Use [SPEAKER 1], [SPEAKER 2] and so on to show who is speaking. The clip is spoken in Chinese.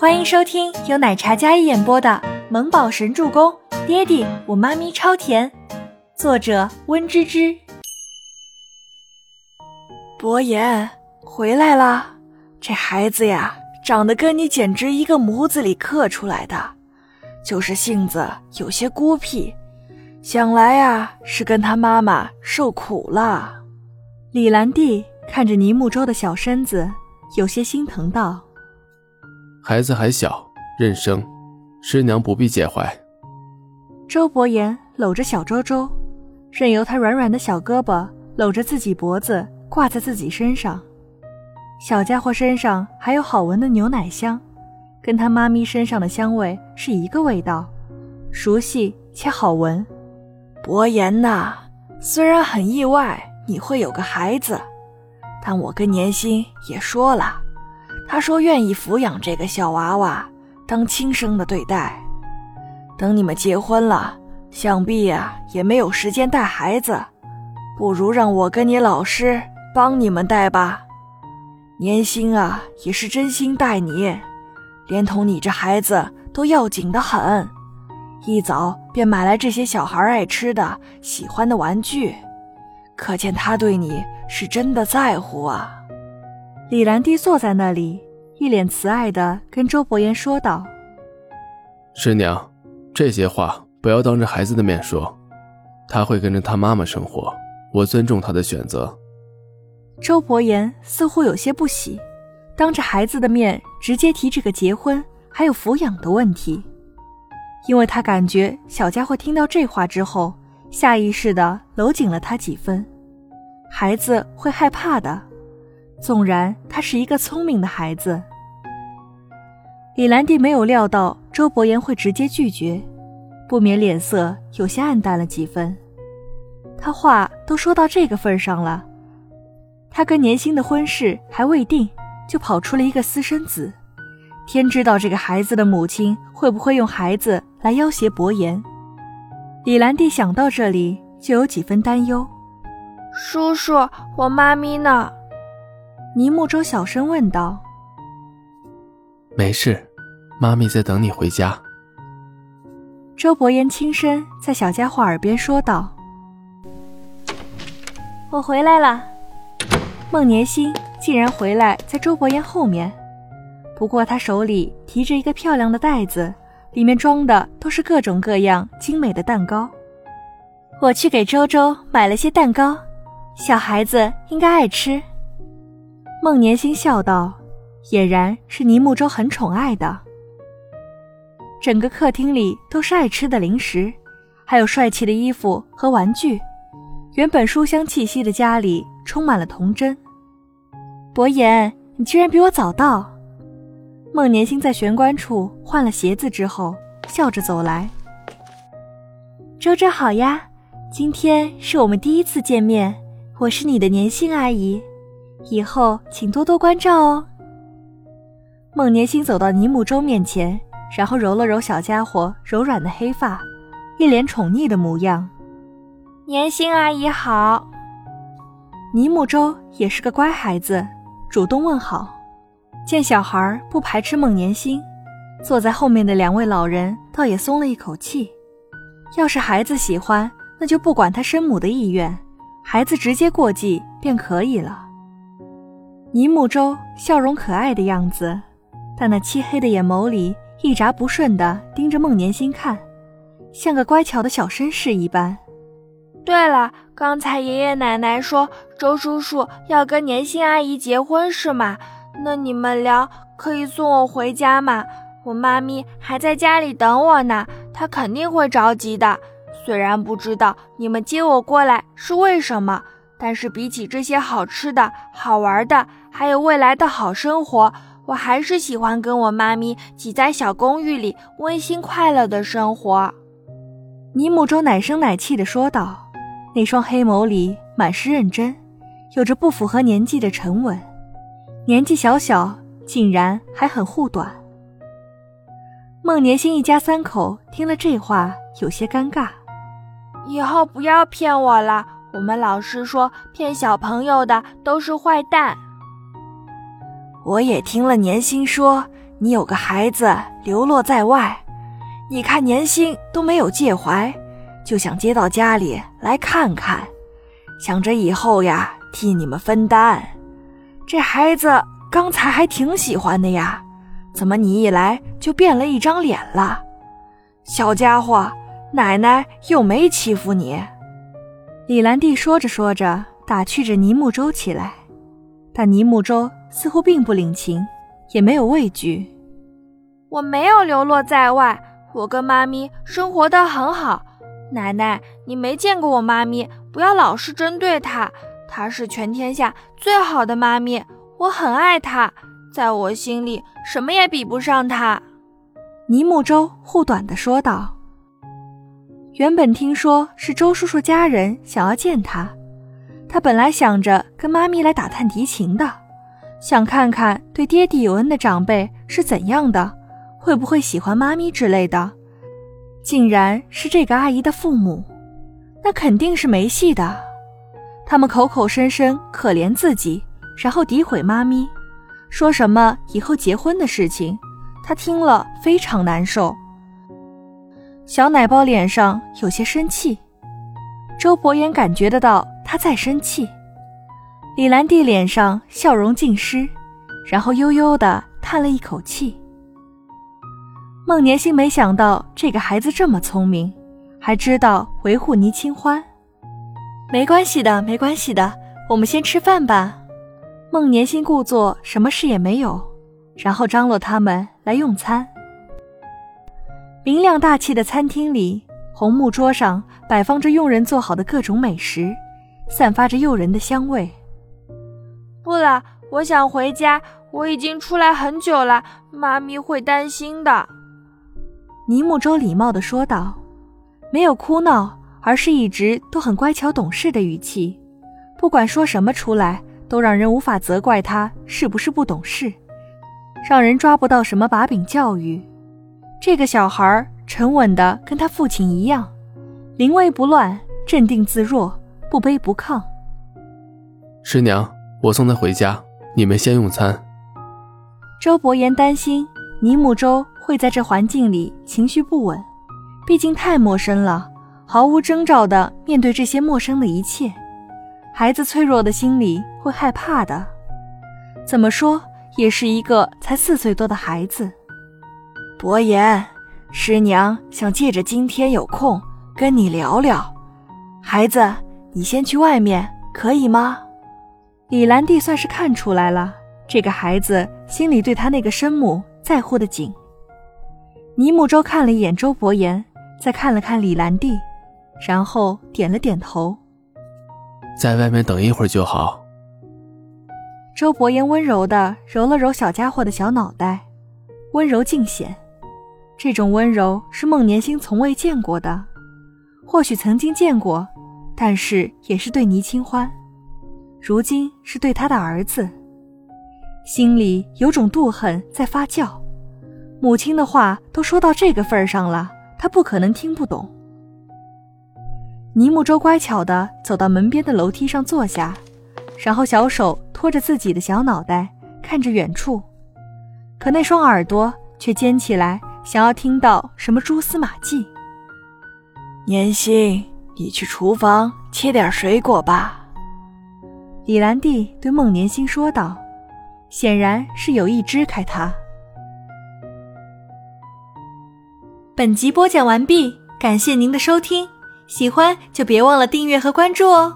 [SPEAKER 1] 欢迎收听由奶茶嘉一演播的《萌宝神助攻》，爹地我妈咪超甜，作者温芝芝。
[SPEAKER 2] 博言回来啦，这孩子呀，长得跟你简直一个模子里刻出来的，就是性子有些孤僻，想来呀是跟他妈妈受苦了。
[SPEAKER 1] 李兰娣看着倪木舟的小身子，有些心疼道。
[SPEAKER 3] 孩子还小，认生，师娘不必介怀。
[SPEAKER 1] 周伯言搂着小周周，任由他软软的小胳膊搂着自己脖子，挂在自己身上。小家伙身上还有好闻的牛奶香，跟他妈咪身上的香味是一个味道，熟悉且好闻。
[SPEAKER 2] 伯言呐，虽然很意外你会有个孩子，但我跟年心也说了。他说愿意抚养这个小娃娃，当亲生的对待。等你们结婚了，想必呀也没有时间带孩子，不如让我跟你老师帮你们带吧。年薪啊也是真心待你，连同你这孩子都要紧的很，一早便买来这些小孩爱吃的、喜欢的玩具，可见他对你是真的在乎啊。
[SPEAKER 1] 李兰娣坐在那里，一脸慈爱的跟周伯言说道：“
[SPEAKER 3] 师娘，这些话不要当着孩子的面说，他会跟着他妈妈生活，我尊重他的选择。”
[SPEAKER 1] 周伯言似乎有些不喜，当着孩子的面直接提这个结婚还有抚养的问题，因为他感觉小家伙听到这话之后，下意识的搂紧了他几分，孩子会害怕的。纵然他是一个聪明的孩子，李兰娣没有料到周伯言会直接拒绝，不免脸色有些暗淡了几分。他话都说到这个份上了，他跟年薪的婚事还未定，就跑出了一个私生子，天知道这个孩子的母亲会不会用孩子来要挟伯言。李兰娣想到这里，就有几分担忧。
[SPEAKER 4] 叔叔，我妈咪呢？
[SPEAKER 1] 倪木舟小声问道：“
[SPEAKER 3] 没事，妈咪在等你回家。”
[SPEAKER 1] 周伯言轻声在小家伙耳边说道：“
[SPEAKER 5] 我回来了。”
[SPEAKER 1] 孟年心竟然回来在周伯言后面，不过他手里提着一个漂亮的袋子，里面装的都是各种各样精美的蛋糕。
[SPEAKER 5] 我去给周周买了些蛋糕，小孩子应该爱吃。
[SPEAKER 1] 孟年心笑道：“俨然是倪木舟很宠爱的。整个客厅里都是爱吃的零食，还有帅气的衣服和玩具。原本书香气息的家里充满了童真。
[SPEAKER 5] 伯言，你居然比我早到！”
[SPEAKER 1] 孟年心在玄关处换了鞋子之后，笑着走来。
[SPEAKER 5] 周周好呀，今天是我们第一次见面，我是你的年星阿姨。以后请多多关照哦。
[SPEAKER 1] 孟年星走到尼木舟面前，然后揉了揉小家伙柔软的黑发，一脸宠溺的模样。
[SPEAKER 4] 年星阿姨好。
[SPEAKER 1] 尼木舟也是个乖孩子，主动问好。见小孩不排斥孟年星，坐在后面的两位老人倒也松了一口气。要是孩子喜欢，那就不管他生母的意愿，孩子直接过继便可以了。倪木舟笑容可爱的样子，但那漆黑的眼眸里一眨不顺的盯着孟年心看，像个乖巧的小绅士一般。
[SPEAKER 4] 对了，刚才爷爷奶奶说周叔叔要跟年心阿姨结婚是吗？那你们俩可以送我回家吗？我妈咪还在家里等我呢，她肯定会着急的。虽然不知道你们接我过来是为什么。但是比起这些好吃的、好玩的，还有未来的好生活，我还是喜欢跟我妈咪挤在小公寓里温馨快乐的生活。
[SPEAKER 1] 尼木舟奶声奶气地说道，那双黑眸里满是认真，有着不符合年纪的沉稳。年纪小小，竟然还很护短。孟年星一家三口听了这话，有些尴尬。
[SPEAKER 4] 以后不要骗我了。我们老师说，骗小朋友的都是坏蛋。
[SPEAKER 2] 我也听了年心说，你有个孩子流落在外，你看年薪都没有介怀，就想接到家里来看看，想着以后呀替你们分担。这孩子刚才还挺喜欢的呀，怎么你一来就变了一张脸了？小家伙，奶奶又没欺负你。
[SPEAKER 1] 李兰娣说着说着，打趣着倪木舟起来，但倪木舟似乎并不领情，也没有畏惧。
[SPEAKER 4] 我没有流落在外，我跟妈咪生活的很好。奶奶，你没见过我妈咪，不要老是针对她。她是全天下最好的妈咪，我很爱她，在我心里什么也比不上她。
[SPEAKER 1] 倪木舟护短的说道。原本听说是周叔叔家人想要见他，他本来想着跟妈咪来打探敌情的，想看看对爹地有恩的长辈是怎样的，会不会喜欢妈咪之类的。竟然是这个阿姨的父母，那肯定是没戏的。他们口口声声可怜自己，然后诋毁妈咪，说什么以后结婚的事情，他听了非常难受。小奶包脸上有些生气，周伯言感觉得到他在生气。李兰娣脸上笑容尽失，然后悠悠的叹了一口气。孟年星没想到这个孩子这么聪明，还知道维护倪清欢。没关系的，没关系的，我们先吃饭吧。孟年星故作什么事也没有，然后张罗他们来用餐。明亮大气的餐厅里，红木桌上摆放着佣人做好的各种美食，散发着诱人的香味。
[SPEAKER 4] 不了，我想回家。我已经出来很久了，妈咪会担心的。
[SPEAKER 1] 尼木舟礼貌地说道，没有哭闹，而是一直都很乖巧懂事的语气。不管说什么出来，都让人无法责怪他是不是不懂事，让人抓不到什么把柄教育。这个小孩沉稳的跟他父亲一样，临危不乱，镇定自若，不卑不亢。
[SPEAKER 3] 师娘，我送他回家，你们先用餐。
[SPEAKER 1] 周伯言担心倪木舟会在这环境里情绪不稳，毕竟太陌生了，毫无征兆的面对这些陌生的一切，孩子脆弱的心里会害怕的。怎么说，也是一个才四岁多的孩子。
[SPEAKER 2] 伯言，师娘想借着今天有空跟你聊聊。孩子，你先去外面可以吗？
[SPEAKER 1] 李兰娣算是看出来了，这个孩子心里对他那个生母在乎的紧。倪木舟看了一眼周伯言，再看了看李兰娣，然后点了点头。
[SPEAKER 3] 在外面等一会儿就好。
[SPEAKER 1] 周伯言温柔的揉了揉小家伙的小脑袋，温柔尽显。这种温柔是孟年星从未见过的，或许曾经见过，但是也是对倪清欢，如今是对他的儿子，心里有种妒恨在发酵。母亲的话都说到这个份上了，他不可能听不懂。倪木舟乖巧地走到门边的楼梯上坐下，然后小手托着自己的小脑袋，看着远处，可那双耳朵却尖起来。想要听到什么蛛丝马迹？
[SPEAKER 2] 年心，你去厨房切点水果吧。
[SPEAKER 1] 李兰娣对孟年星说道，显然是有意支开他。本集播讲完毕，感谢您的收听，喜欢就别忘了订阅和关注哦。